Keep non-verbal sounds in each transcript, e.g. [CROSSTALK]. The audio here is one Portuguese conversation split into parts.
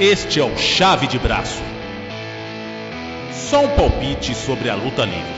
Este é o Chave de Braço. Só um palpite sobre a luta livre.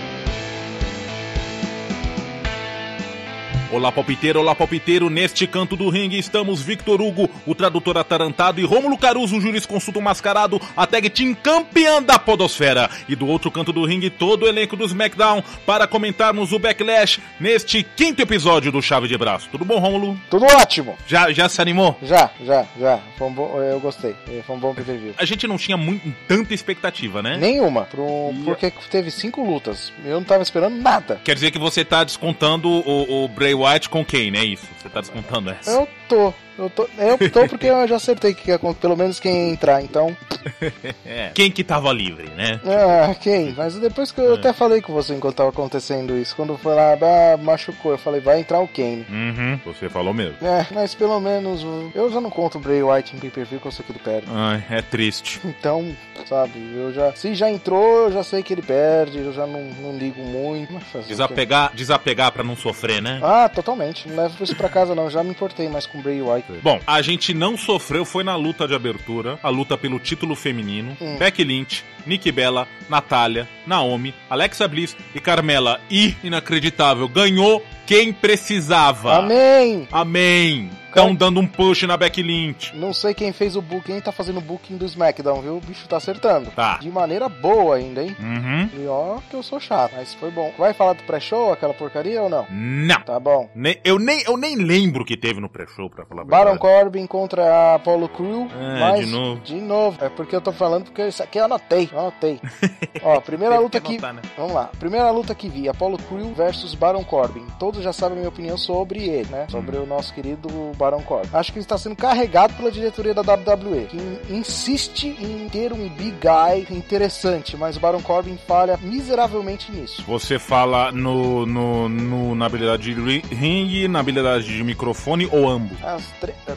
Olá palpiteiro, olá palpiteiro, neste canto do ringue estamos Victor Hugo, o tradutor atarantado e Rômulo Caruso, o jurisconsulto mascarado, a tag team campeã da podosfera. E do outro canto do ringue todo o elenco do SmackDown para comentarmos o Backlash neste quinto episódio do Chave de Braço. Tudo bom, Rômulo? Tudo ótimo! Já, já se animou? Já, já, já. Foi um bom, eu gostei. Foi um bom pay A gente não tinha muito, tanta expectativa, né? Nenhuma, pro, porque teve cinco lutas. Eu não tava esperando nada. Quer dizer que você tá descontando o, o Bray White com quem, né? Isso. Você tá descontando essa. Eu tô. Eu tô, eu tô porque eu já acertei que pelo menos quem entrar, então. [LAUGHS] é. Quem que tava livre, né? Ah, quem? Mas depois que eu é. até falei com você enquanto tava acontecendo isso, quando foi lá, ah, machucou, eu falei, vai entrar o Kane. Uhum, você falou mesmo. É, mas pelo menos eu já não conto o Bray White em pay-per-view que eu sei que ele perde. Ai, é triste. [LAUGHS] Então, sabe, eu já. Se já entrou, eu já sei que ele perde, eu já não, não ligo muito. Desapegar, desapegar pra não sofrer, né? Ah, totalmente. Não levo isso pra casa, não. Já me importei mais com o Bray White. Bom, a gente não sofreu, foi na luta de abertura, a luta pelo título feminino. Hum. Becky Lynch, Nikki Bella, Natália, Naomi, Alexa Bliss e Carmela. E, inacreditável, ganhou quem precisava. Amém! Amém! Estão dando um push na backlink. Não sei quem fez o booking, quem tá fazendo o booking do SmackDown, viu? O bicho tá acertando. Tá. De maneira boa ainda, hein? Uhum. E ó, que eu sou chato, mas foi bom. Vai falar do pré-show, aquela porcaria ou não? Não. Tá bom. eu, nem, eu nem lembro que teve no pré-show, pra falar Baron Corbin contra a Apollo Crew. É, mas, de novo. De novo. É porque eu tô falando porque isso aqui eu anotei. Eu anotei. [LAUGHS] ó, primeira luta que... Anotar, né? Vamos lá. Primeira luta que vi, Apollo Crew versus Baron Corbin. Todos já sabem a minha opinião sobre ele, né? Sobre hum. o nosso querido Baron Corbin. Acho que está sendo carregado pela diretoria da WWE, que insiste em ter um big guy interessante, mas o Baron Corbin falha miseravelmente nisso. Você fala no, no, no na habilidade de ring, na habilidade de microfone ou ambos?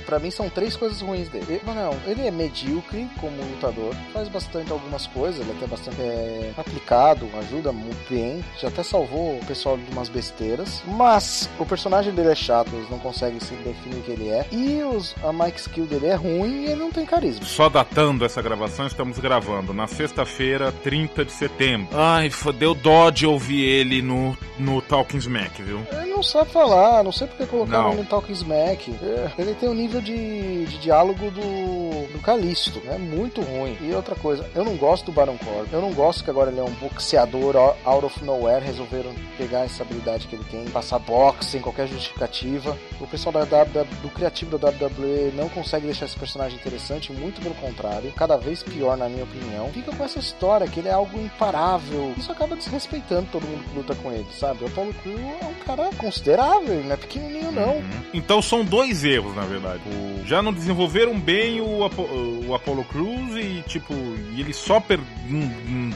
Para mim são três coisas ruins dele. Ele, não, ele é medíocre como lutador, faz bastante algumas coisas, ele é até bastante é, aplicado, ajuda muito bem, já até salvou o pessoal de umas besteiras, mas o personagem dele é chato, eles não conseguem se definir que ele é. E os, a Mike Skill dele é ruim e ele não tem carisma. Só datando essa gravação, estamos gravando na sexta-feira, 30 de setembro. Ai, deu dó de ouvir ele no, no Talking Smack, viu? Ele não sabe falar, não sei porque colocaram ele no Talking Smack. É, ele tem o um nível de, de diálogo do, do Calisto, né? Muito ruim. E outra coisa, eu não gosto do Baron Corbin. Eu não gosto que agora ele é um boxeador out of nowhere. Resolveram pegar essa habilidade que ele tem, passar boxe sem qualquer justificativa. O pessoal da, do criativo da WWE não consegue deixar esse personagem interessante, muito pelo contrário, cada vez pior na minha opinião. Fica com essa história que ele é algo imparável. Isso acaba desrespeitando todo mundo que luta com ele, sabe? O Apollo Crew é um cara considerável, não é pequenininho não. Uhum. Então são dois erros, na verdade. O... Já não desenvolveram bem o, Apo... o Apollo Crews e tipo, ele só per...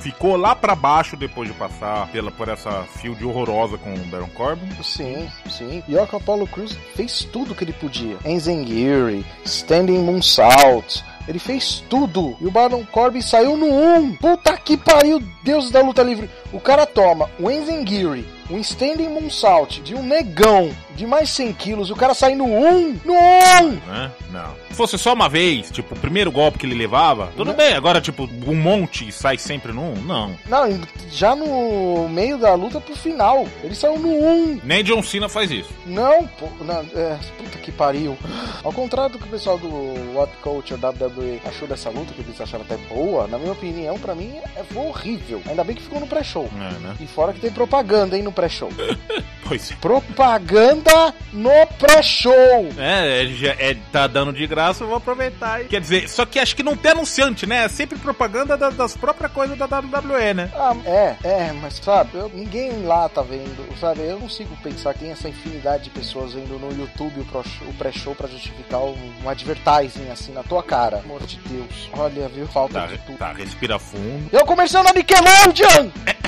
ficou lá para baixo depois de passar pela por essa field horrorosa com o Baron Corbin. Sim, sim. E o Apollo Crews fez tudo que ele podia. Enzengiri, Standing Moonsault, ele fez tudo. E o Baron Corbin saiu no 1. Puta que pariu, Deus da luta livre. O cara toma o Enzengiri, um Standing Moonsault de um negão de mais 100 quilos, o cara sai no 1, no 1! É? Não. Se fosse só uma vez, tipo, o primeiro golpe que ele levava, tudo não. bem. Agora, tipo, um monte sai sempre no 1, não. Não, já no meio da luta pro final, ele saiu no 1. Nem John Cena faz isso. Não, pô, não, é, puta que pariu. Ao contrário do que o pessoal do What Culture WWE achou dessa luta, que eles acharam até boa, na minha opinião, pra mim, é, foi horrível. Ainda bem que ficou no pré-show. É, né? E fora que tem propaganda, hein, no pré-show. [LAUGHS] pois é. Propaganda no pré-show. É, é, é, tá dando de graça, eu vou aproveitar. Quer dizer, só que acho que não tem anunciante, né? É sempre propaganda da, das próprias coisas da WWE, né? Ah, é, é, mas sabe, eu, ninguém lá tá vendo, sabe? Eu não consigo pensar que tem essa infinidade de pessoas vendo no YouTube o pré-show pra justificar um, um advertising assim na tua cara. Amor de Deus. Olha, viu? Falta tá, de tudo. Tá, respira fundo. Eu comercial na Nickelodeon! [LAUGHS]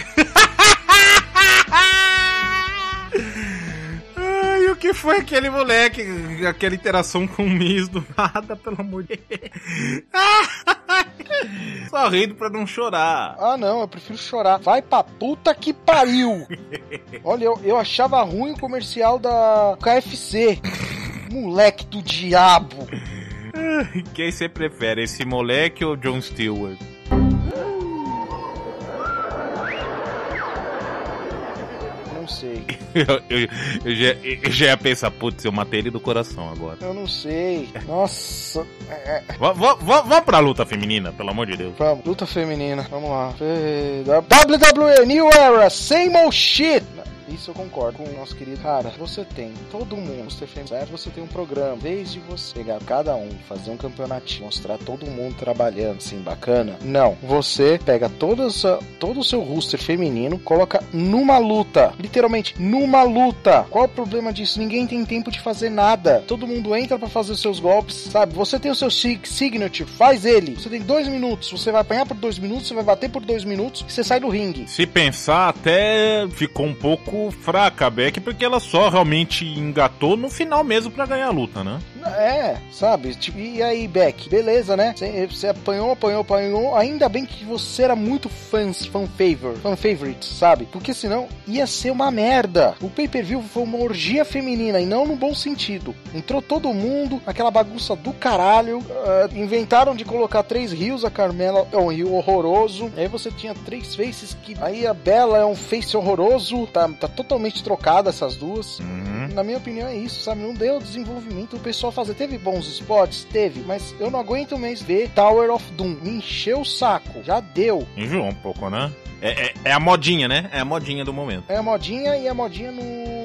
que foi aquele moleque? Aquela interação com o Miss do nada, pelo amor de Deus. [LAUGHS] Só rindo pra não chorar. Ah, não, eu prefiro chorar. Vai pra puta que pariu! Olha, eu, eu achava ruim o comercial da KFC. Moleque do diabo! [LAUGHS] Quem você prefere, esse moleque ou John Stewart? Sei. [LAUGHS] eu, eu, eu, já, eu já ia pensar, putz, eu matei ele do coração agora. Eu não sei. Nossa. É... Vamos pra luta feminina, pelo amor de Deus. Vamos, luta feminina. Vamos lá. WWE New Era, same old shit. Isso eu concordo com o nosso querido. Cara, você tem todo mundo, você tem? Você tem um programa, desde você pegar cada um, fazer um campeonato, mostrar todo mundo trabalhando, assim, bacana. Não. Você pega todo, essa, todo o seu roster feminino, coloca numa luta. Literalmente, numa luta. Qual o problema disso? Ninguém tem tempo de fazer nada. Todo mundo entra para fazer seus golpes, sabe? Você tem o seu signature, faz ele. Você tem dois minutos, você vai apanhar por dois minutos, você vai bater por dois minutos e você sai do ringue. Se pensar, até ficou um pouco fraca a Beck, porque ela só realmente engatou no final mesmo para ganhar a luta, né? É, sabe? Tipo, e aí, Beck, beleza, né? Você apanhou, apanhou, apanhou. Ainda bem que você era muito fãs, fan favorite, fan favorite, sabe? Porque senão ia ser uma merda. O pay-per-view foi uma orgia feminina e não no bom sentido. Entrou todo mundo, aquela bagunça do caralho. Uh, inventaram de colocar três rios, a Carmela é um rio horroroso. Aí você tinha três faces que. Aí a Bela é um face horroroso. Tá, tá totalmente trocada essas duas. Uhum. Na minha opinião é isso, sabe? Não deu desenvolvimento o pessoal fazer. Teve bons spots? Teve, mas eu não aguento mais ver Tower of Doom. Me encheu o saco. Já deu. Enjoou um pouco, né? É, é, é, a modinha, né? É a modinha do momento. É a modinha e a modinha no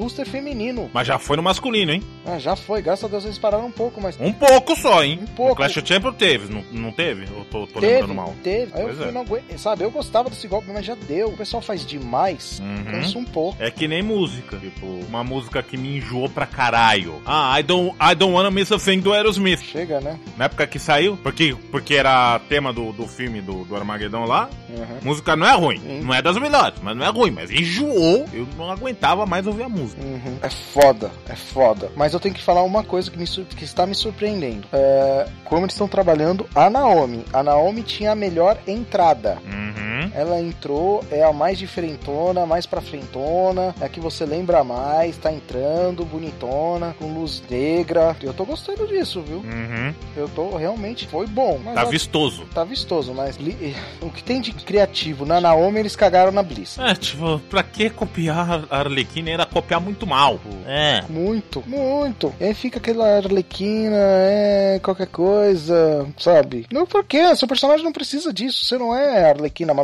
roster feminino. Mas já foi no masculino, hein? Ah, já foi. Graças a Deus eles pararam um pouco, mas. Um pouco só, hein? Um pouco. Clash of Champions teve, não, não teve? Eu tô, tô teve, lembrando mal. Teve. Aí pois eu fui, é. não aguento. Sabe, eu gostava desse golpe, mas já deu. O pessoal faz demais. Uhum. Cansa um pouco. É que nem música. Tipo, uma música que me enjoou pra caralho. Ah, I don't, I don't wanna miss a thing do Aerosmith. Chega, né? Na época que saiu, porque, porque era tema do, do filme do, do Armagedon lá. Uhum. Música não é ruim. Uhum. Não é das melhores, mas não é ruim. Mas enjoou. Eu não aguentava mais ouvir a música. Uhum. É foda, é foda. Mas eu tenho que falar uma coisa que, me, que está me surpreendendo. É, como eles estão trabalhando a Naomi. A Naomi tinha a melhor entrada. Uhum. Ela entrou, é a mais diferentona, mais pra frentona, é a que você lembra mais, tá entrando, bonitona, com luz negra. Eu tô gostando disso, viu? Uhum. Eu tô realmente. Foi bom. tá vistoso. Tá vistoso, mas li, [LAUGHS] o que tem de criativo na Naomi, eles cagaram na Bliss. É, tipo, pra que copiar a Arlequina? Era copiar muito mal. É. Muito, muito. E aí fica aquela Arlequina, é, qualquer coisa, sabe? Não, por quê? Seu personagem não precisa disso. Você não é Arlequina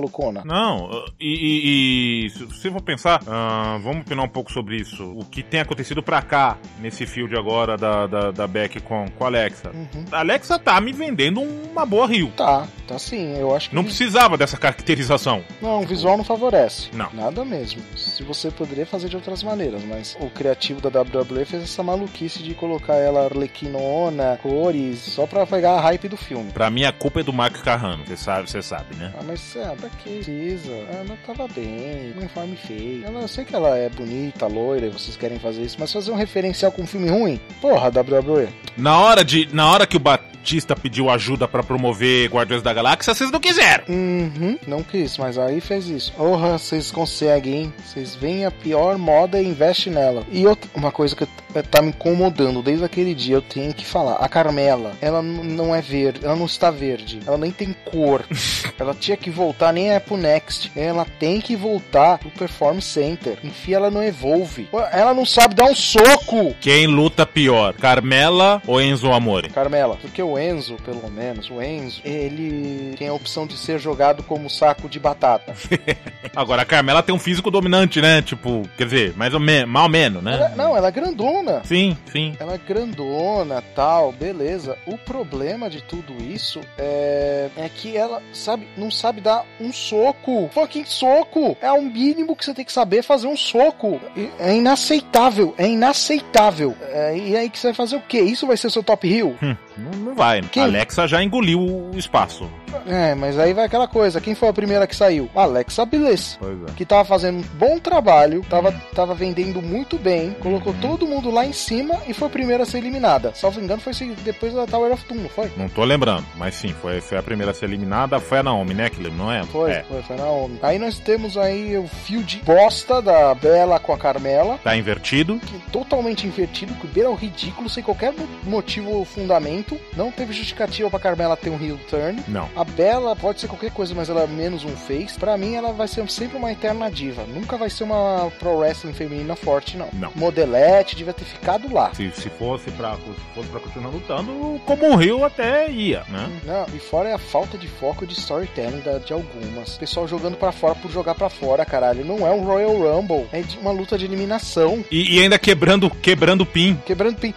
Não, e, e, e se for pensar, uh, vamos opinar um pouco sobre isso. O que tem acontecido pra cá, nesse field agora da, da, da Beck com, com a Alexa. Uhum. A Alexa tá me vendendo uma boa Rio. Tá, tá sim. Eu acho que. Não precisava dessa caracterização. Não, o visual não favorece. Não. Nada mesmo. Se você poderia fazer de outras maneiras, mas o criativo da WWE fez essa maluquice de colocar ela arlequinona, cores, só pra pegar a hype do filme. Pra mim a culpa é do Mark Carrano, você sabe, você sabe, né? Ah, mas é, pra que precisa? Ela tava bem, um uniforme feio. Ela, eu sei que ela é bonita, loira, e vocês querem fazer isso, mas fazer um referencial com um filme ruim? Porra, WWE. Na hora de. Na hora que o Batista pediu ajuda para promover Guardiões da Galáxia, vocês não quiseram. Uhum, não quis, mas aí fez isso. Porra, vocês conseguem, hein? Vocês veem a pior moda e investem nela. E outra, uma coisa que tá me incomodando desde aquele dia, eu tenho que falar. A Carmela, ela não é verde, ela não está verde, ela nem tem cor. [LAUGHS] ela tinha que voltar, nem é pro Next. Ela tem que voltar pro Performance Center. Enfia ela no Evolve. Ela não sabe dar um soco. Quem luta pior, Carmela ou Enzo Amore? Carmela, porque o Enzo, pelo menos, o Enzo, ele tem a opção de ser jogado como saco de batata. [LAUGHS] Agora, a Carmela tem um físico dominante, né? Tipo, quer dizer, mais ou menos, mal menos, né? Ela, não, ela é grandona grandona. Sim, sim. Ela é grandona, tal, beleza. O problema de tudo isso é, é que ela, sabe, não sabe dar um soco. Fucking soco! É o mínimo que você tem que saber fazer um soco. É inaceitável, é inaceitável. É, e aí que você vai fazer o quê? Isso vai ser seu top hill? Hum, não, vai. Quem? Alexa já engoliu o espaço. É, mas aí vai aquela coisa. Quem foi a primeira que saiu? Alexa Bliss. Pois é. Que tava fazendo um bom trabalho, tava, tava vendendo muito bem, colocou todo mundo lá em cima e foi a primeira a ser eliminada. Salvo engano, foi depois da Tower of Doom, não foi? Não tô lembrando, mas sim, foi, foi a primeira a ser eliminada. Foi a Naomi, né, que não é? Foi, é. foi, foi a Naomi. Aí nós temos aí o fio de bosta da Bela com a Carmela. Tá invertido. Que, totalmente invertido, que beira o ridículo, sem qualquer motivo ou fundamento. Não teve justificativa pra Carmela ter um heel turn. Não. A Bela pode ser qualquer coisa, mas ela é menos um face. Pra mim, ela vai ser sempre uma eterna diva. Nunca vai ser uma pro wrestling feminina forte, não. Não. Modelete devia ter ficado lá. Se, se fosse pra, se fosse continuar lutando, como o Rio até ia, né? Não, e fora é a falta de foco de storytelling da, de algumas. Pessoal jogando pra fora por jogar pra fora, caralho. Não é um Royal Rumble, é uma luta de eliminação. E, e ainda quebrando, quebrando pin. Quebrando pin.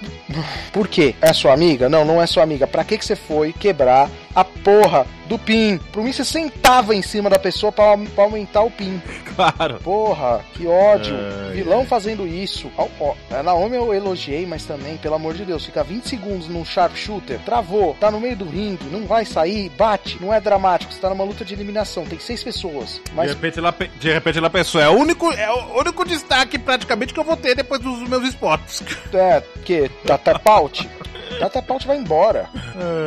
Por quê? É sua amiga? Não, não é sua amiga. Pra que, que você foi quebrar a porra do pin. Por mim, você sentava em cima da pessoa pra, pra aumentar o pin. Claro. Porra, que ódio. Vilão fazendo isso. Ó, ó, a Naomi eu elogiei, mas também, pelo amor de Deus, fica 20 segundos num sharpshooter, travou, tá no meio do ringue, não vai sair, bate, não é dramático, você tá numa luta de eliminação, tem seis pessoas. Mas... De repente ela, de repente ela pensou, é o único, é o único destaque praticamente que eu vou ter depois dos meus esportes. É, que? Tata Paut? [LAUGHS] Tata Paut vai embora.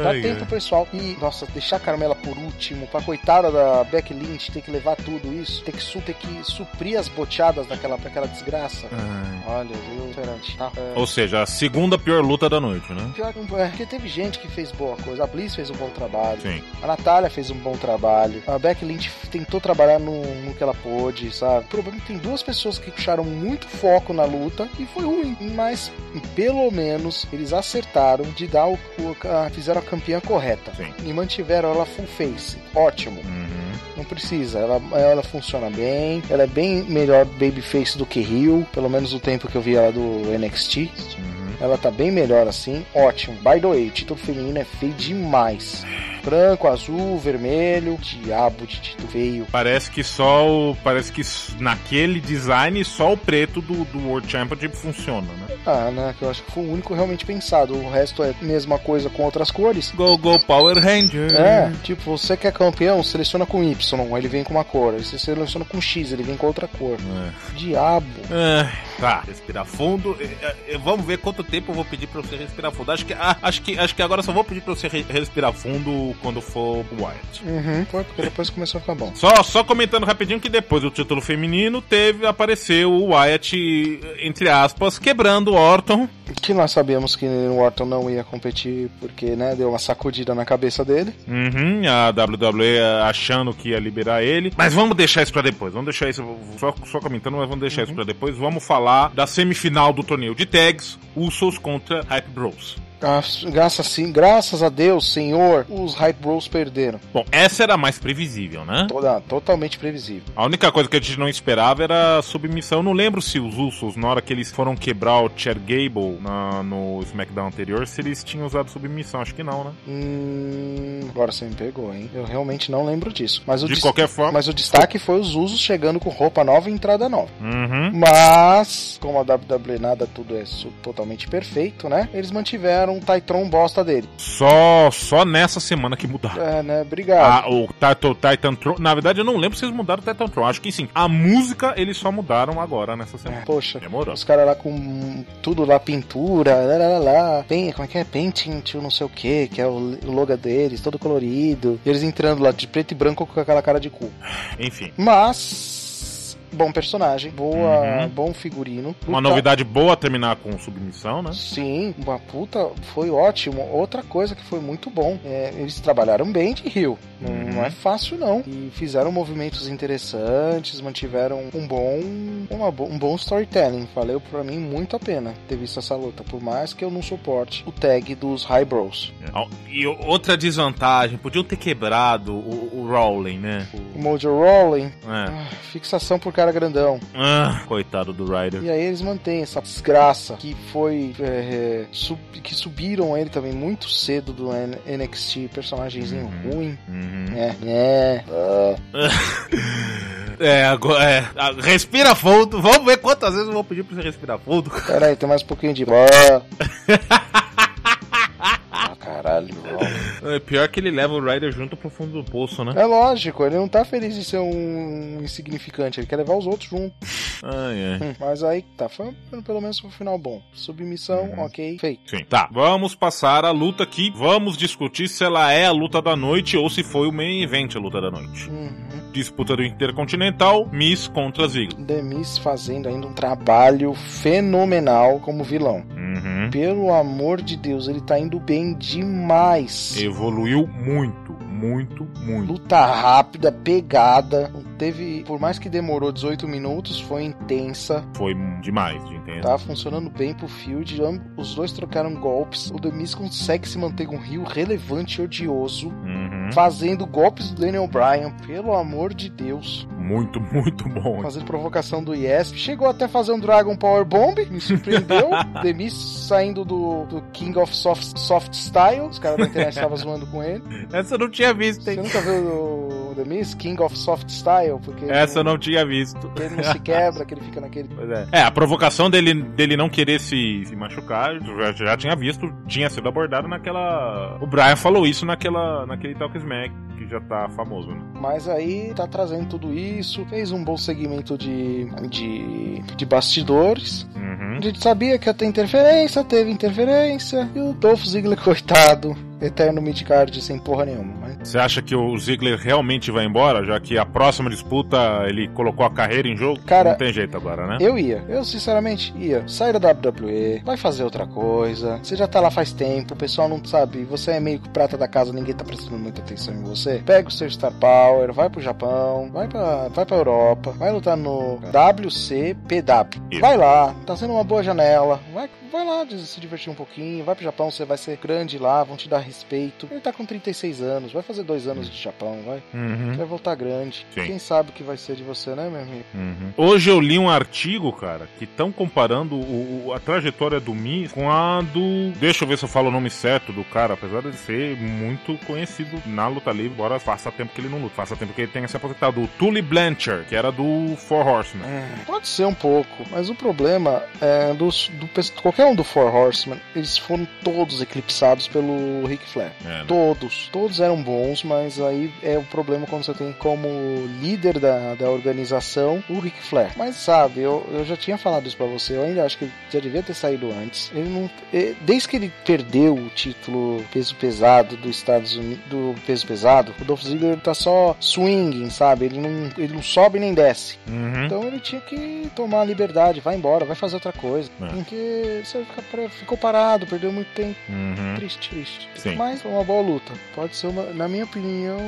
Dá tempo, pessoal. E, nossa, deixar a Carmela por último, pra coitada da Beck Lynch ter que levar tudo isso, ter que, su ter que suprir as boteadas daquela, daquela desgraça. Ai. Olha, viu? Diferente, tá? É... Ou seja, a segunda pior luta da noite, né? Pior que é, porque teve gente que fez boa coisa. A Bliss fez um bom trabalho. Sim. A Natália fez um bom trabalho. A Beck Lynch tentou trabalhar no, no que ela pôde, sabe? O problema é que tem duas pessoas que puxaram muito foco na luta e foi ruim. Mas, pelo menos, eles acertaram de dar o. o a, fizeram a campeã correta. Sim. E mantiveram ela full face. Ótimo. Uhum. Não precisa, ela, ela funciona bem. Ela é bem melhor babyface do que Rio, pelo menos o tempo que eu vi ela do NXT. Uhum. Ela tá bem melhor assim, ótimo. By the way, o título feminino é feio demais. Branco, azul, vermelho, diabo de título feio. Parece que só o. Parece que naquele design só o preto do, do World Championship funciona, né? Ah, né? Que eu acho que foi o único realmente pensado. O resto é a mesma coisa com outras cores. Go, go, Power Ranger. É, tipo, você quer campeão, seleciona com Y, ele vem com uma cor. Aí você seleciona com X, ele vem com outra cor. É. Diabo. É, tá, respirar fundo. Vamos ver quanto tempo eu vou pedir pra você respirar fundo. Acho que, ah, acho que, acho que agora só vou pedir pra você re respirar fundo quando for o Wyatt. Uhum, foi porque depois começou a ficar bom. Só, só comentando rapidinho que depois do título feminino teve, apareceu o Wyatt, entre aspas, quebrando o Orton. Que nós sabíamos que o Orton não ia competir porque, né, deu uma sacudida na cabeça dele. Uhum, a WWE achando que ia liberar ele. Mas vamos deixar isso pra depois. Vamos deixar isso, só, só comentando, mas vamos deixar uhum. isso pra depois. Vamos falar da semifinal do torneio de tags, Usos contra Hype Bros. Graças, sim, graças a Deus, Senhor, os Hype Bros perderam. Bom, essa era a mais previsível, né? Toda, totalmente previsível. A única coisa que a gente não esperava era a submissão. Eu não lembro se os Usos, na hora que eles foram quebrar o Chad Gable na, no SmackDown anterior, se eles tinham usado submissão. Acho que não, né? Hum, agora você me pegou, hein? Eu realmente não lembro disso. Mas De qualquer forma. Mas o destaque foi os Usos chegando com roupa nova e entrada nova. Uhum. Mas, como a WWE nada tudo é totalmente perfeito, né? Eles mantiveram um Titron bosta dele. Só, só nessa semana que mudaram. É, né? Obrigado. Ah, o Titan, Titan Tron. Na verdade, eu não lembro se eles mudaram o Titan Tron. Acho que sim. A música eles só mudaram agora nessa semana. É, poxa. Demorou. Os caras lá com tudo lá, pintura, lá, lá, lá. Bem, como é que é? Painting to não sei o que, que é o logo deles, todo colorido. E eles entrando lá de preto e branco com aquela cara de cu. Enfim. Mas bom personagem, boa, uhum. bom figurino. Uma novidade boa terminar com submissão, né? Sim, uma puta, foi ótimo. Outra coisa que foi muito bom, é, eles trabalharam bem de Rio. Não, Uhum. não, é fácil não. E fizeram movimentos interessantes, mantiveram um bom, uma, um bom storytelling. Valeu pra mim muito a pena ter visto essa luta, por mais que eu não suporte o tag dos High Bros. E outra desvantagem, podiam ter quebrado o, o Rowling, né? O Mojo Rowling, É. ah, fixação por cara grandão. Ah, coitado do Ryder. E aí eles mantêm essa desgraça que foi. é, sub- que subiram ele também muito cedo do N- NXT, personagemzinho Uhum. ruim. Uhum. É, é. ah. [LAUGHS] É, agora. É, Ah, respira fundo. Vamos ver quantas vezes eu vou pedir pra você respirar fundo. Pera aí, tem mais um pouquinho de. [LAUGHS] Caralho. trabalho. é pior que ele leva o Ryder junto pro fundo do poço, né? É lógico, ele não tá feliz de ser um insignificante, ele quer levar os outros junto. Ai, ai. Hum, mas aí tá, foi pelo menos foi um final bom. Submissão, uhum. ok, feito. Sim. Tá, vamos passar a luta aqui. Vamos discutir se ela é a luta da noite ou se foi o main event a luta da noite. Uhum. Disputa do Intercontinental, Miss contra Ziggler. The Miss fazendo ainda um trabalho fenomenal como vilão. Uhum. Pelo amor de Deus, ele tá indo bem demais. Evoluiu muito, muito, muito. Luta rápida, pegada. Teve, por mais que demorou 18 minutos, foi intensa. Foi demais de intensa. Tá funcionando bem pro Field. Os dois trocaram golpes. O The Miz consegue se manter com um rio relevante e odioso. Uhum. Fazendo golpes do Daniel Bryan, pelo amor de Deus. Muito, muito bom. Fazendo provocação do Yes. Chegou até a fazer um Dragon Power Bomb, me surpreendeu. [LAUGHS] The Miz saindo do, do King of Soft, Soft Style. Os caras da internet estavam zoando com ele. Essa eu não tinha visto, hein? Você nunca viu o The Miz? King of Soft Style? Porque Essa eu não tinha visto. Ele não se quebra, [LAUGHS] que ele fica naquele. É. É, a provocação dele, dele não querer se, se machucar, já, já tinha visto, tinha sido abordado naquela. O Brian falou isso naquela, naquele Talk Smack, que já tá famoso, né? Mas aí tá trazendo tudo isso, fez um bom segmento de, de, de bastidores. Uhum. A gente sabia que ia ter interferência, teve interferência, e o Dolph Ziggler, coitado, eterno midcard sem porra nenhuma. Mas... Você acha que o Ziggler realmente vai embora, já que a próxima disputa ele colocou a carreira em jogo? Cara, não tem jeito agora, né? Eu ia, eu sinceramente ia. Sai da WWE, vai fazer outra coisa. Você já tá lá faz tempo, o pessoal não sabe, você é meio que prata da casa, ninguém tá prestando muita atenção em você. Pega o seu Star Power, vai pro Japão, vai pra, vai pra Europa, vai lutar no WCPW. Isso. Vai lá, tá sendo uma boa janela, vai, vai lá se divertir um pouquinho, vai pro Japão, você vai ser grande lá, vão te dar respeito. Ele tá com 36 anos, vai fazer dois anos de Japão, vai. Uhum. Vai voltar grande. Sim. Quem sabe o que vai ser de você, né, meu amigo? Uhum. Hoje eu li um artigo, cara, que estão comparando o, a trajetória do Miz com a do. Deixa eu ver se eu falo o nome certo do cara, apesar de ser muito conhecido na luta livre, embora faça tempo que ele não luta, faça tempo que ele tenha se aposentado. O Tully Blanchard, que era do Four Horsemen. É, pode ser um pouco, mas o problema é dos, do, qualquer do Four Horsemen, eles foram todos eclipsados pelo Ric Flair. É, né? Todos. Todos eram bons, mas aí é o problema quando você tem como líder da, da organização o Ric Flair. Mas sabe, eu, eu já tinha falado isso pra você, eu ainda acho que ele já devia ter saído antes. Ele não. Desde que ele perdeu o título peso pesado dos Estados Unidos, do peso pesado, o Dolph Ziggler tá só swinging, sabe? Ele não, ele não sobe nem desce. Uhum. Então ele tinha que tomar a liberdade, vai embora, vai fazer outra coisa. É. Porque você fica, ficou parado, perdeu muito tempo. Uhum. Triste, triste. Sim. Mas foi uma boa luta. Pode ser uma, na minha opinião,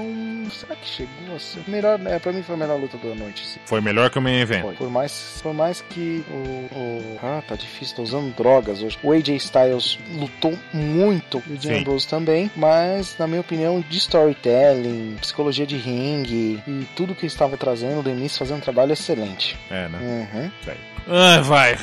será que chegou a ser melhor? É, pra mim foi a melhor luta da noite. Sim. Foi melhor que o main event. Foi. Por mais, por mais que o, o, ah, tá difícil, tô usando drogas hoje. O AJ Styles lutou muito, o Dean Ambrose também, mas na minha opinião, de storytelling, psicologia de ringue e tudo que estava trazendo, o Denis fazendo um trabalho excelente. É, né? Uhum. Ah, vai,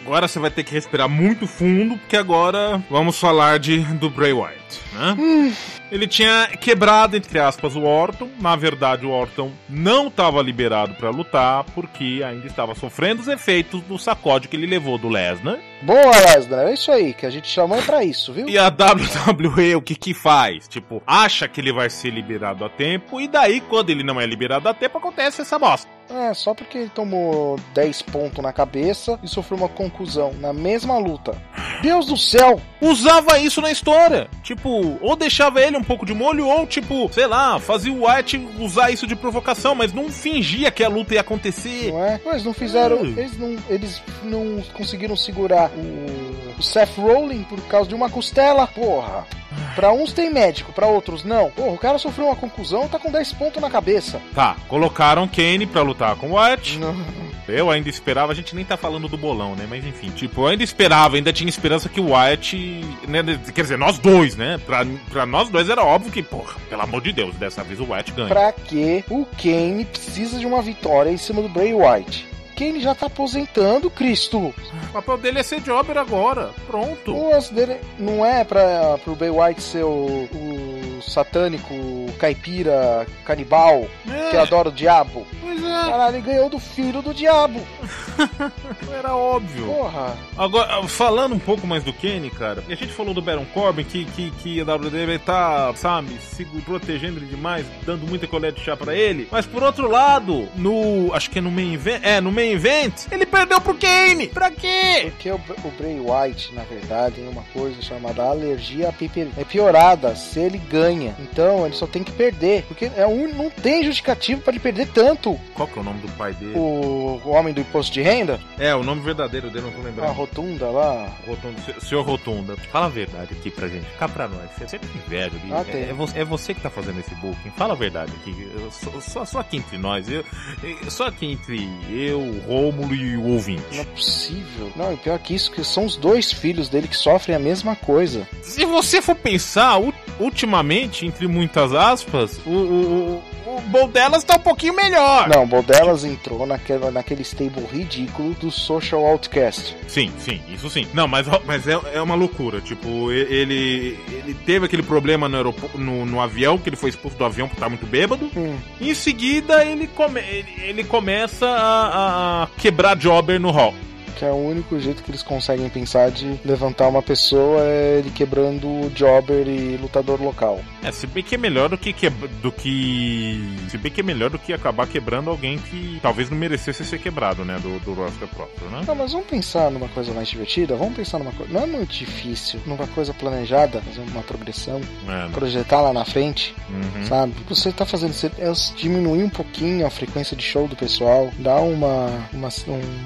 agora você vai ter que respirar muito fundo, porque agora vamos falar de do Bray Wyatt, né? Hum. Ele tinha quebrado, entre aspas, o Orton. Na verdade, o Orton não estava liberado para lutar, porque ainda estava sofrendo os efeitos do sacode que ele levou do Lesnar. Boa, Lesnar, é isso aí, que a gente chamou é pra isso, viu? E a WWE, o que que faz? Tipo, acha que ele vai ser liberado a tempo, e daí, quando ele não é liberado a tempo, acontece essa bosta. É, só porque ele tomou 10 pontos na cabeça e sofreu uma conclusão na mesma luta. Deus do céu! Usava isso na história. Tipo, ou deixava ele um pouco de molho, ou tipo, sei lá, fazia o White usar isso de provocação, mas não fingia que a luta ia acontecer. Não é? Mas não fizeram. Uh. Eles, não, eles não conseguiram segurar o, o Seth Rollins por causa de uma costela. Porra. Pra uns tem médico, pra outros não. Porra, o cara sofreu uma conclusão tá com 10 pontos na cabeça. Tá, colocaram Kane pra lutar com o Wyatt. Não. Eu ainda esperava, a gente nem tá falando do bolão, né? Mas enfim, tipo, eu ainda esperava, ainda tinha esperança que o Wyatt. Né, quer dizer, nós dois, né? Pra, pra nós dois era óbvio que, porra, pelo amor de Deus, dessa vez o Wyatt ganha. Pra que o Kane precisa de uma vitória em cima do Bray Wyatt? Kane já tá aposentando, Cristo. O papel dele é ser jobber agora. Pronto. O lance dele não é pra, pro Bray Wyatt ser o, o satânico, caipira, canibal, é. que adora o diabo. Pois é. Caralho, ele ganhou do filho do diabo. [LAUGHS] Era óbvio. Porra. Agora, falando um pouco mais do Kenny, cara, a gente falou do Baron Corbin, que, que, que a WWE tá, sabe, se protegendo ele demais, dando muita colher de chá pra ele. Mas por outro lado, no. Acho que é no main event. É, no main event, ele perdeu pro Kane. Pra quê? Porque o, o Bray White, na verdade, tem uma coisa chamada alergia a pay É piorada se ele ganha. Então ele só tem que perder. Porque é um, não tem justificativo para ele perder tanto. Qual que é o nome do pai dele? O, o homem do imposto de renda? É, o nome verdadeiro dele, não tô lembrando. A Rotunda lá. Rotunda, senhor Rotunda. Fala a verdade aqui pra gente. Cá pra nós. Você sempre velho ali. Ah, é, é, você, é, você, que tá fazendo esse booking. Fala a verdade aqui. Só, só, só aqui entre nós. Eu, só aqui entre eu, o Rômulo e o ouvinte. Não é possível. Não, e pior que isso, que são os dois filhos dele que sofrem a mesma coisa. Se você for pensar, ultimamente, entre muitas aspas, o, o, o Boldelas tá um pouquinho melhor. Não, o Boldelas entrou naquele, naquele stable ridículo do Social Outcast. Sim, sim, isso sim. Não, mas, mas é, é uma loucura. Tipo, ele, ele teve aquele problema no, no, no avião, que ele foi expulso do avião por estar muito bêbado. Hum. Em seguida, ele, come, ele, ele começa a, a quebrar jobber no hall que é o único jeito que eles conseguem pensar de levantar uma pessoa é ele quebrando o jobber e lutador local. É, se bem que é melhor do que, que do que se bem que é melhor do que acabar quebrando alguém que talvez não merecesse ser quebrado, né, do, do roster próprio, né? Não, mas vamos pensar numa coisa mais divertida, vamos pensar numa coisa, não é muito difícil, numa coisa planejada, fazer uma progressão, é, né? projetar lá na frente, uhum. sabe? Você tá fazendo, você, é, diminuir um pouquinho a frequência de show do pessoal, dar uma, uma,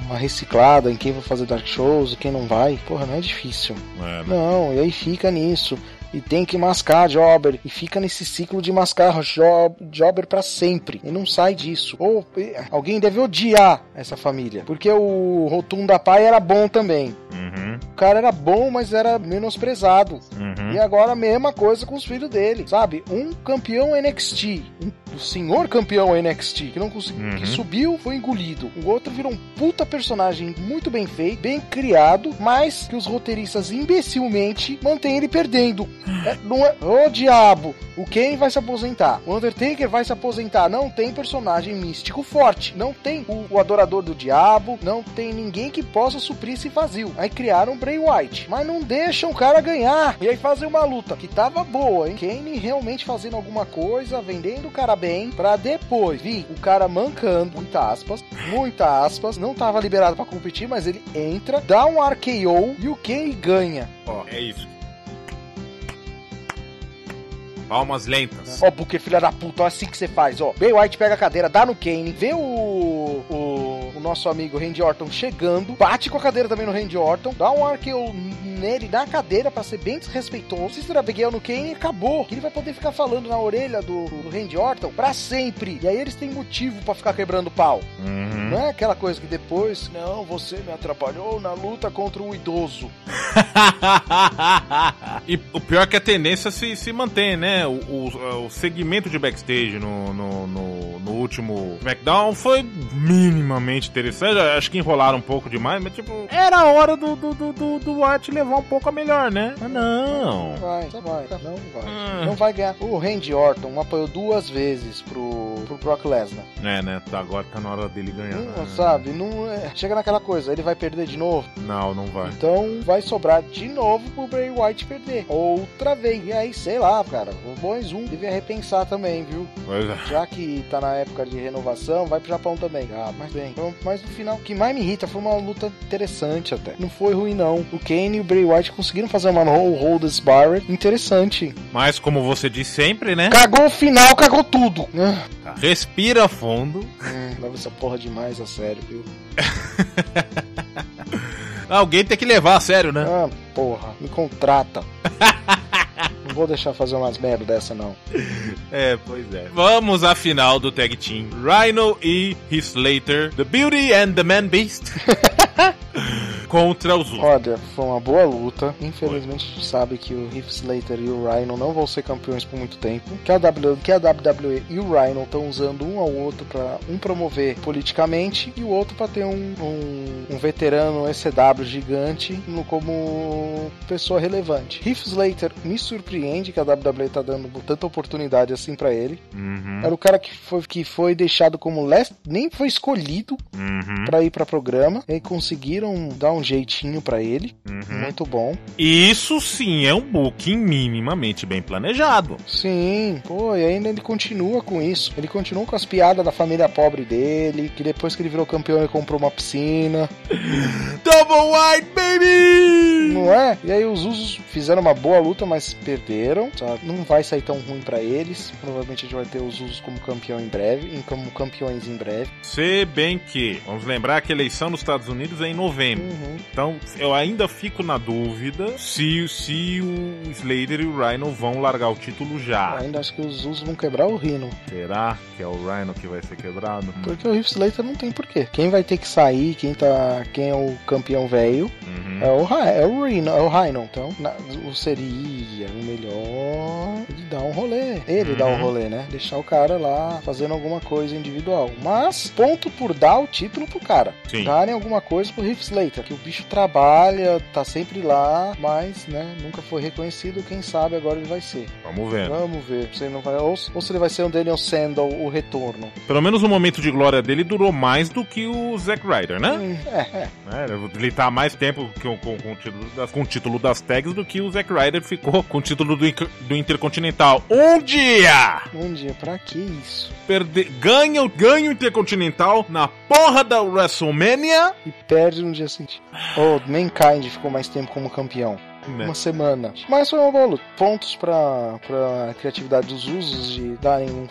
uma reciclada em quem vai fazer dark shows e quem não vai, porra, não é difícil. É, né? Não, e aí fica nisso e tem que mascar Jobber e fica nesse ciclo de mascar job, Jobber para sempre e não sai disso. Ou alguém deve odiar essa família, porque o Rotunda Pai era bom também. Uhum. O cara era bom, mas era menosprezado. Uhum. E agora a mesma coisa com os filhos dele, sabe? Um campeão NXT, um senhor campeão NXT, que não conseguiu, uhum. que subiu, foi engolido. O outro virou um puta personagem muito bem feito, bem criado, mas que os roteiristas imbecilmente mantêm ele perdendo. É, não é, ô diabo, o Kane vai se aposentar, o Undertaker vai se aposentar. Não tem personagem místico forte, não tem o, o adorador do diabo, não tem ninguém que possa suprir esse vazio. Aí criaram o Bray White, mas não deixam o cara ganhar. E aí fazer uma luta que tava boa, hein? Kane realmente fazendo alguma coisa, vendendo o cara bem pra depois vir o cara mancando, muita aspas, muita aspas, não tava liberado para competir, mas ele entra, dá um RKO e o Kane ganha. Ó, é isso. Palmas lentas. Ó, porque filha da puta, ó, assim que você faz, ó. Bray White pega a cadeira, dá no Kane, vê o, o, o nosso amigo Randy Orton chegando, bate com a cadeira também no Randy Orton, dá um RKO nele na cadeira para ser bem desrespeitoso. Sister Abigail no Kane acabou. Que ele vai poder ficar falando na orelha do, do Randy Orton para sempre. E aí eles têm motivo para ficar quebrando pau. Uhum. Não é aquela coisa que depois, não, você me atrapalhou na luta contra o idoso. [LAUGHS] e o pior é que a tendência se, se mantém, né? O, o, o segmento de backstage no, no, no, no, último SmackDown foi minimamente interessante. Acho que enrolaram um pouco demais, mas tipo, era a hora do, do, do, do, do White levar um pouco a melhor, né? Ah, não. Não vai, não vai. Não vai. Ah. Não vai ganhar. O Randy Orton apoiou duas vezes pro, pro Brock Lesnar. É, né? Tá, agora tá na hora dele ganhar. Não, né? Sabe? Não, é... Chega naquela coisa, ele vai perder de novo? Não, não vai. Então vai sobrar de novo pro Bray White perder. Outra vez. E aí, sei lá, cara. O Boys 1 devia repensar também, viu? Pois é. Já que tá na época de renovação, vai pro Japão também. Ah, mas bem. Então, mas no final, o que mais me irrita foi uma luta interessante até. Não foi ruim, não. O Kane e o Bray White conseguiram fazer uma no hold Barrett interessante. Mas como você diz sempre, né? Cagou o final, cagou tudo. Tá. Respira fundo. Hum, leva essa porra demais a sério, viu? [LAUGHS] Alguém tem que levar a sério, né? Ah, porra, me contrata. [LAUGHS] vou deixar fazer umas merda dessa, não. É, pois é. Vamos à final do tag team. Rhino e Heath Slater, The Beauty and the Man Beast. [LAUGHS] contra os Olha, foi uma boa luta. Infelizmente a gente sabe que o Heath Slater e o Rhino não vão ser campeões por muito tempo. Que a, w, que a WWE e o Rhino estão usando um ao outro para um promover politicamente e o outro para ter um, um, um, veterano ECW gigante no, como pessoa relevante. Heath Slater me surpreende que a WWE tá dando tanta oportunidade assim para ele. Uhum. Era o cara que foi, que foi deixado como last, nem foi escolhido uhum. para ir para programa e conseguiram dar um jeitinho para ele. Uhum. Muito bom. Isso sim é um booking minimamente bem planejado. Sim, pô, e ainda ele continua com isso. Ele continua com as piadas da família pobre dele, que depois que ele virou campeão ele comprou uma piscina. [LAUGHS] Double White, baby! É? E aí os Usos fizeram uma boa luta, mas perderam. Sabe? Não vai sair tão ruim para eles. Provavelmente a gente vai ter os Usos como campeão em breve, como campeões em breve. Se bem que, vamos lembrar que a eleição nos Estados Unidos é em novembro. Uhum. Então, eu ainda fico na dúvida se, se o Slater e o Rhino vão largar o título já. Eu ainda acho que os Usos vão quebrar o Rhino. Será que é o Rhino que vai ser quebrado? Porque o Heath Slater não tem porquê. Quem vai ter que sair, quem, tá, quem é o campeão velho, uhum. é, o, é o Rhino. É o Rhino. Então, na, o seria o melhor de dar um rolê. Ele uhum. dá um rolê, né? Deixar o cara lá fazendo alguma coisa individual. Mas, ponto por dar o título pro cara. Sim. Darem alguma coisa pro Heath Slater. Que o bicho trabalha, tá sempre lá, mas, né, nunca foi reconhecido. Quem sabe agora ele vai ser. Vamos ver. Vamos ver. Se não vai, ou, ou se ele vai ser um Daniel Sandal, o retorno. Pelo menos o momento de glória dele durou mais do que o Zack Ryder, né? Hum, é, é. ele tá mais tempo com, com, com, o título das, com o título das tags do que o Zack Ryder ficou com o título do, do Intercontinental. Um dia! Um dia, pra que isso? Perde... Ganha, ganha o Intercontinental na porra da WrestleMania e perde no dia seguinte. Oh, Mankind ficou mais tempo como campeão né? uma semana. Mas foi uma boa luta. Pontos pra, pra criatividade dos usos de darem um,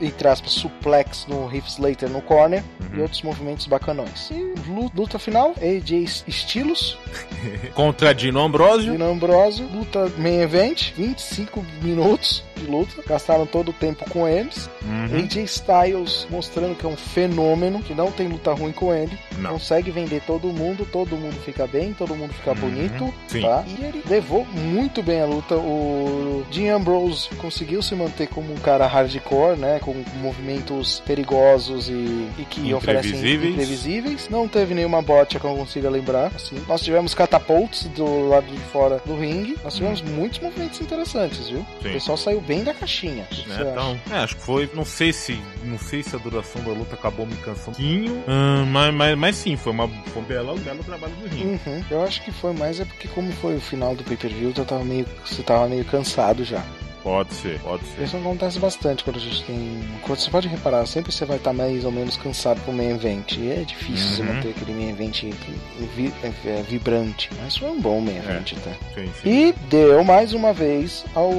entre aspas, suplex no Heath Slater no corner uhum. e outros movimentos bacanões. E luta final, AJ Estilos [LAUGHS] contra Dino Ambrosio. Dino Ambrosio, luta main event, 25 minutos de luta, gastaram todo o tempo com eles. Uhum. AJ Styles mostrando que é um fenômeno, que não tem luta ruim com ele, não. consegue vender todo mundo, todo mundo fica bem, todo mundo fica uhum. bonito, Sim. tá? E ele levou muito bem a luta. O Dean Ambrose conseguiu se manter como um cara hardcore, né? Com movimentos perigosos e, e que oferecem imprevisíveis. Não teve nenhuma bote que eu consiga lembrar. Assim. Nós tivemos catapults do lado de fora do ringue. Nós tivemos hum. muitos movimentos interessantes, viu? Sim. O pessoal saiu bem da caixinha. É, então, é, acho que foi. Não sei se. Não sei se a duração da luta acabou me cansando um hum, mas, mas, mas sim, foi, uma, foi um belo, belo trabalho do ringue. Uhum. Eu acho que foi mais é porque como foi o final do pay-per-view, eu tava meio, você tava meio cansado já. Pode ser, pode ser. Isso acontece bastante quando a gente tem. Quando você pode reparar, sempre você vai estar mais ou menos cansado pro main event. E é difícil uhum. você manter aquele main event é, é, vibrante. Mas foi um bom main é. event, é. tá? Sim, sim. E deu mais uma vez ao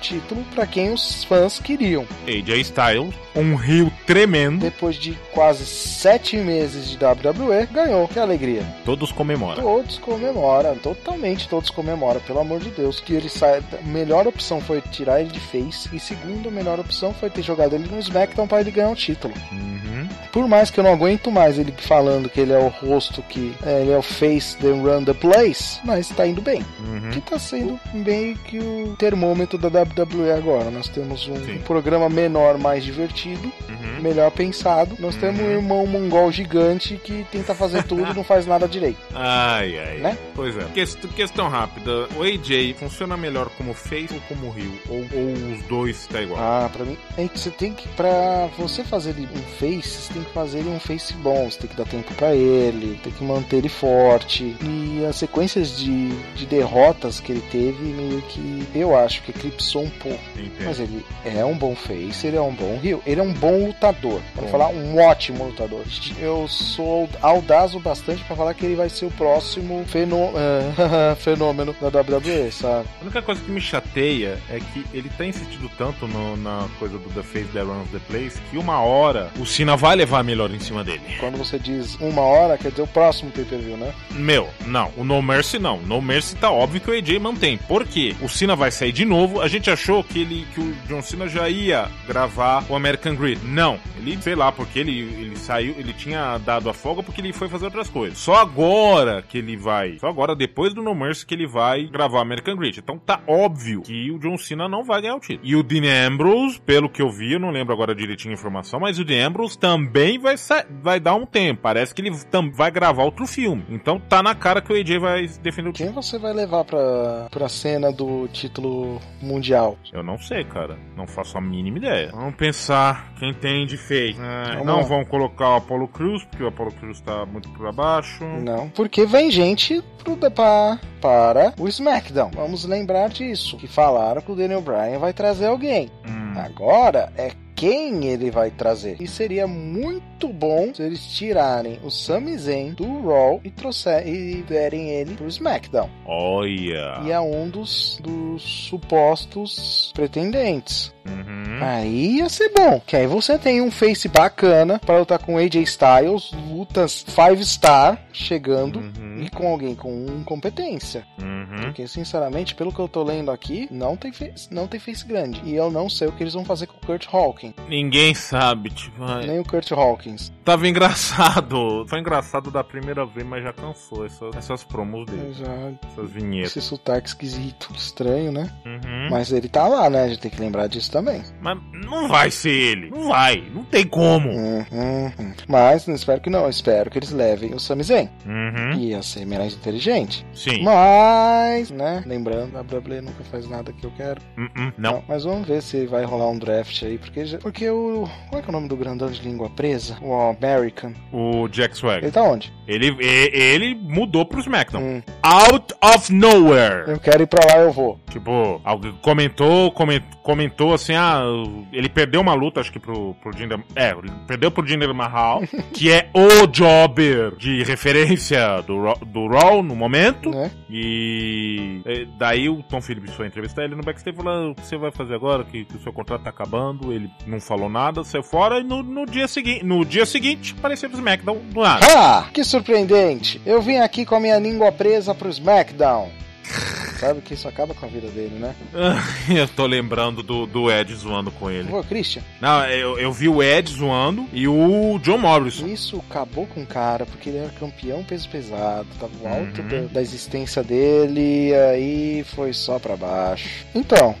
título para quem os fãs queriam. AJ Styles, um rio tremendo. Depois de quase sete meses de WWE, ganhou. Que alegria. Todos comemoram. Todos comemoram, totalmente todos comemoram, pelo amor de Deus. Que ele sai. A melhor opção foi tirar ele de face. E segundo, a melhor opção foi ter jogado ele no SmackDown para ele ganhar o título. Uhum. Por mais que eu não aguento mais ele falando que ele é o rosto que é, ele é o face the run the place, mas tá indo bem. Uhum. Que tá sendo meio que o termômetro da WWE agora. Nós temos um, um programa menor, mais divertido, uhum. melhor pensado. Nós temos um uhum. irmão mongol gigante que tenta fazer [LAUGHS] tudo e não faz nada direito. Ai, ai. Né? Pois é. Quest questão rápida. O AJ funciona melhor como face ou como rio? Ou, ou os dois tá igual? Ah, pra mim, é que você tem que, pra você fazer um face, você tem que fazer ele um face bom, você tem que dar tempo para ele, tem que manter ele forte. E as sequências de, de derrotas que ele teve, meio que eu acho que eclipsou um pouco. Entendo. Mas ele é um bom face, ele é um bom rio, ele é um bom lutador. Vou falar um ótimo lutador. Eu sou audaz o bastante para falar que ele vai ser o próximo fenô [LAUGHS] fenômeno da WWE, sabe? A única coisa que me chateia é que ele tá insistido tanto no, na coisa do The Face That Runs the Place que uma hora o Cena vai levar melhor em cima dele. Quando você diz uma hora, quer dizer o próximo pay-per-view, né? Meu, não. O No Mercy não. No Mercy tá óbvio que o AJ mantém. Por quê? O Cena vai sair de novo. A gente achou que ele que o John Cena já ia gravar o American Grid. Não. Ele, sei lá, porque ele, ele saiu, ele tinha dado a folga porque ele foi fazer outras coisas. Só agora que ele vai. Só agora, depois do No Mercy, que ele vai gravar o American Grid. Então tá óbvio que o John Cena não vai ganhar o título. E o Dean Ambrose, pelo que eu vi, eu não lembro agora direitinho a informação, mas o Dean Ambrose também vai, vai dar um tempo. Parece que ele vai gravar outro filme. Então tá na cara que o AJ vai defender o título. Quem você vai levar pra, pra cena do título mundial? Eu não sei, cara. Não faço a mínima ideia. Vamos pensar quem tem de feio. É, não vão colocar o Apollo Cruz, porque o Apollo Cruz tá muito pra baixo. Não, porque vem gente pro, pra, para o SmackDown. Vamos lembrar disso. Que falaram que o Daniel Bryan vai trazer alguém. Hum. Agora é quem ele vai trazer. E seria muito bom se eles tirarem o Sami Zayn do Raw e trouxer e derem ele pro SmackDown. Olha! E é um dos, dos supostos pretendentes. Uhum. Aí ia ser bom. Que aí você tem um face bacana para lutar com AJ Styles, lutas 5 star chegando uhum. e com alguém com competência. Uhum. Porque, sinceramente, pelo que eu tô lendo aqui, não tem, face, não tem face grande. E eu não sei o que eles vão fazer com o Kurt Hawkins. Ninguém sabe, tipo. Nem o Kurt Hawkins. Tava engraçado. [LAUGHS] Foi engraçado da primeira vez, mas já cansou essas, essas promos dele. Já, essas vinhetas. Esse sotaque esquisito, estranho, né? Uhum. Mas ele tá lá, né? A gente tem que lembrar disso também. Mas não vai ser ele. Não vai. Não tem como. Uhum. uhum. Mas espero que não. Espero que eles levem o Sami Zayn. Uhum. Ia ser menos inteligente. Sim. Mas, né? Lembrando, a WWE nunca faz nada que eu quero. Não. não. Mas vamos ver se vai rolar um draft aí. Porque, porque o. Qual é, que é o nome do grandão de língua presa? O American. O Jack Swag. Ele tá onde? Ele, ele mudou pro SmackDown. Hum. Out of nowhere. Eu quero ir pra lá, eu vou. Tipo, alguém comentou, comentou, comentou assim: ah, ele perdeu uma luta, acho que pro, pro Jinder. É, perdeu pro Jinder Mahal, [LAUGHS] que é o jobber de referência do, do Raw no momento. Né? E daí o Tom Phillips foi entrevistar ele no backstage falando: o que você vai fazer agora? Que, que o seu contrato tá acabando. Ele não falou nada, saiu fora e no, no dia seguinte, no dia seguinte apareceu pro SmackDown do nada. Ah, que surpreendente! Eu vim aqui com a minha língua presa pro SmackDown. Sabe que isso acaba com a vida dele, né? [LAUGHS] eu tô lembrando do, do Ed zoando com ele. Ô, Christian. Não, eu, eu vi o Ed zoando e o John Morrison. Isso acabou com o cara, porque ele era campeão peso pesado, tava alto uhum. da, da, existência dele, e aí foi só pra baixo. Então,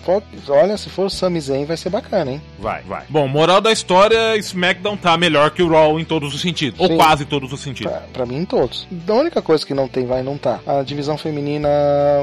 olha, se for o Sami Zayn vai ser bacana, hein? Vai, vai. Bom, moral da história, SmackDown tá melhor que o Raw em todos os sentidos. Sim. Ou quase todos os sentidos. Pra, pra mim, em todos. A única coisa que não tem vai não tá. A divisão feminina,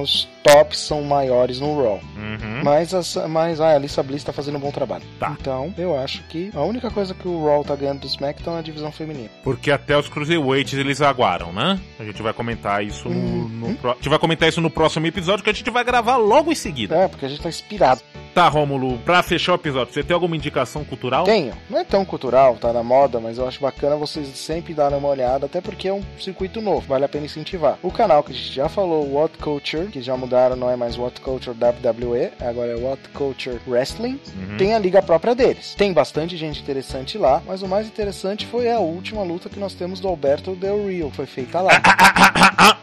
os tops são maiores no Raw. Uhum. Mas, as, mas ah, a Alissa Bliss tá fazendo um bom trabalho. Tá. Então, eu acho que a única coisa que o Raw tá ganhando do SmackDown é a divisão feminina. Porque até os Cruiserweights eles aguaram, né? A gente vai comentar isso uhum. no, no pro... A gente vai comentar isso no próximo episódio que a gente vai gravar logo em seguida. É, porque a gente tá inspirado. Tá, Rômulo, pra fechar o episódio, você tem alguma indicação cultural? Tenho. Não é tão cultural, tá na moda, mas eu acho bacana vocês sempre darem uma olhada, até porque é um circuito novo, vale a pena incentivar. O canal que a gente já falou, What Culture, que já mudaram, não é mais What Culture WWE, agora é What Culture Wrestling, uhum. tem a liga própria deles. Tem bastante gente interessante lá, mas o mais interessante foi a última luta que nós temos do Alberto Del Rio, foi feita lá.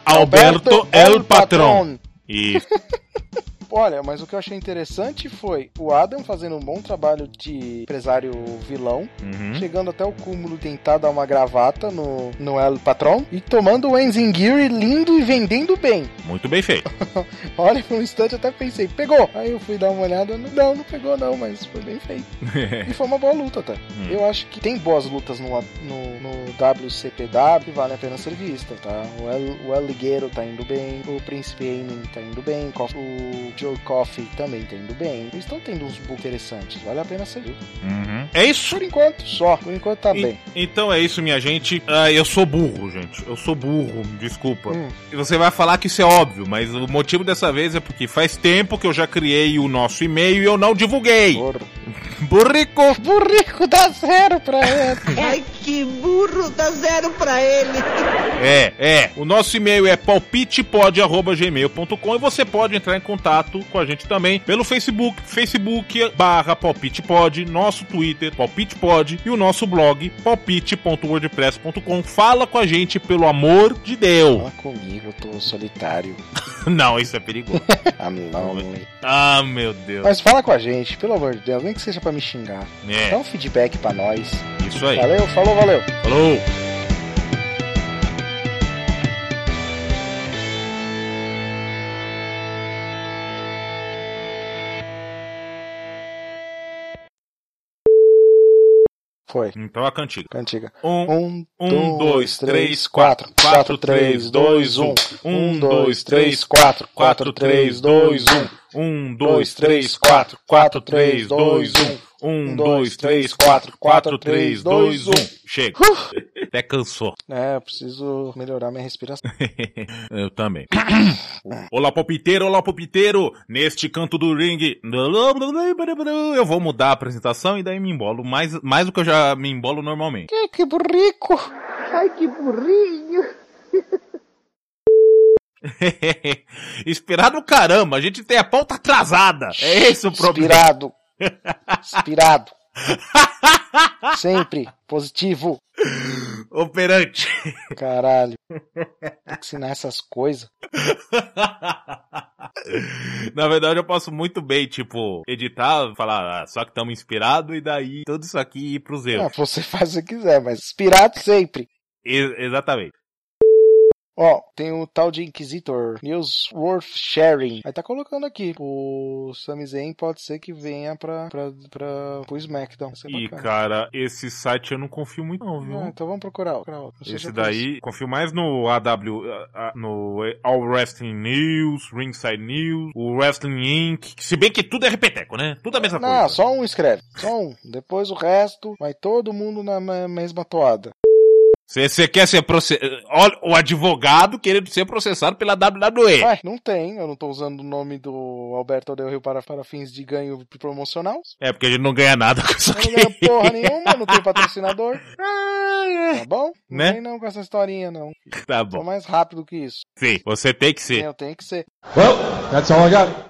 Alberto, Alberto El Patron. Isso. [LAUGHS] Olha, mas o que eu achei interessante foi o Adam fazendo um bom trabalho de empresário vilão, uhum. chegando até o cúmulo de tentar dar uma gravata no, no El Patron e tomando o Enzingiri lindo e vendendo bem. [LAUGHS] Muito bem feito. Olha, por um instante até pensei, pegou. Aí eu fui dar uma olhada, não, não pegou não, mas foi bem feito. [LAUGHS] e foi uma boa luta até. Hum. Eu acho que tem boas lutas no, no, no WCPW vale a pena ser vista, tá? O, El, o El Ligueiro tá indo bem, o Príncipe Aiming tá indo bem, o Joe Coffey também tá indo bem. Eles estão tendo uns books interessantes, vale a pena seguir. Uhum. É isso? Por enquanto, só. Por enquanto tá e, bem. Então é isso, minha gente. Uh, eu sou burro, gente. Eu sou burro, desculpa. Hum. E você vai falar que isso é óbvio, mas o motivo dessa vez é porque faz tempo que eu já criei o nosso e-mail e eu não divulguei. Porra. Burrico! Burrico dá zero pra ele. [LAUGHS] Ai, que burro, dá zero pra ele. É, é. O nosso e-mail é palpitepod.gmail.com e você pode entrar em contato com a gente também pelo Facebook, Facebook barra palpitepod, nosso Twitter, palpitepod e o nosso blog palpite.wordpress.com. Fala com a gente, pelo amor de Deus. Fala comigo, eu tô solitário. [LAUGHS] não, isso é perigoso. [LAUGHS] ah, não, não. Ah, meu Deus. Mas fala com a gente, pelo amor de Deus, nem que seja pra me xingar. É. Dá um feedback pra nós. Isso aí. Valeu, falou, valeu. Falou. Foi. Então a cantiga. Cantiga. Um, um, um dois, três, quatro. Quatro, três, dois, um. Um, dois, três, quatro. Quatro, três, dois, um. Um, dois, três, quatro. Quatro, três, dois, um. Um, dois, três, quatro, quatro, três, dois, um. Chega. Até cansou. [LAUGHS] É, eu preciso melhorar minha respiração. [LAUGHS] eu também. [COUGHS] olá, palpiteiro, olá, palpiteiro. Neste canto do ringue. Eu vou mudar a apresentação e daí me embolo. Mais, mais do que eu já me embolo normalmente. Que, que burrico. Ai, que burrinho. [LAUGHS] Inspirado caramba, a gente tem a pauta atrasada. É esse o problema. Inspirado. Inspirado. Sempre positivo. Operante. Caralho. Tem que ensinar essas coisas. Na verdade, eu posso muito bem, tipo, editar, falar ah, só que estamos inspirados e daí tudo isso aqui ir pros erros. Ah, você faz o que quiser, mas inspirado sempre. Ex exatamente. Ó, tem o tal de Inquisitor, News Worth Sharing. Aí tá colocando aqui. O Sami Zayn pode ser que venha pra, pra, pra, pro SmackDown. E, cara, esse site eu não confio muito não, viu? Ah, então vamos procurar. procurar esse daí, confio mais no AW, no All Wrestling News, Ringside News, o Wrestling Inc. Se bem que tudo é repeteco, né? Tudo é a mesma não, coisa. Não, só um escreve. Só um. Depois o resto, vai todo mundo na mesma toada. Você quer ser processado. Olha, o advogado querendo ser processado pela WWE. Ué, não tem. Eu não tô usando o nome do Alberto Del Rio para, para fins de ganho promocional. É, porque a gente não ganha nada com isso aqui. Não ganha porra nenhuma, não tem [LAUGHS] patrocinador. Ah. Tá bom? Não né? tem não com essa historinha, não. Tá bom. Tô mais rápido que isso. Sim, você tem que ser. Eu tenho que ser. Well, that's all I got.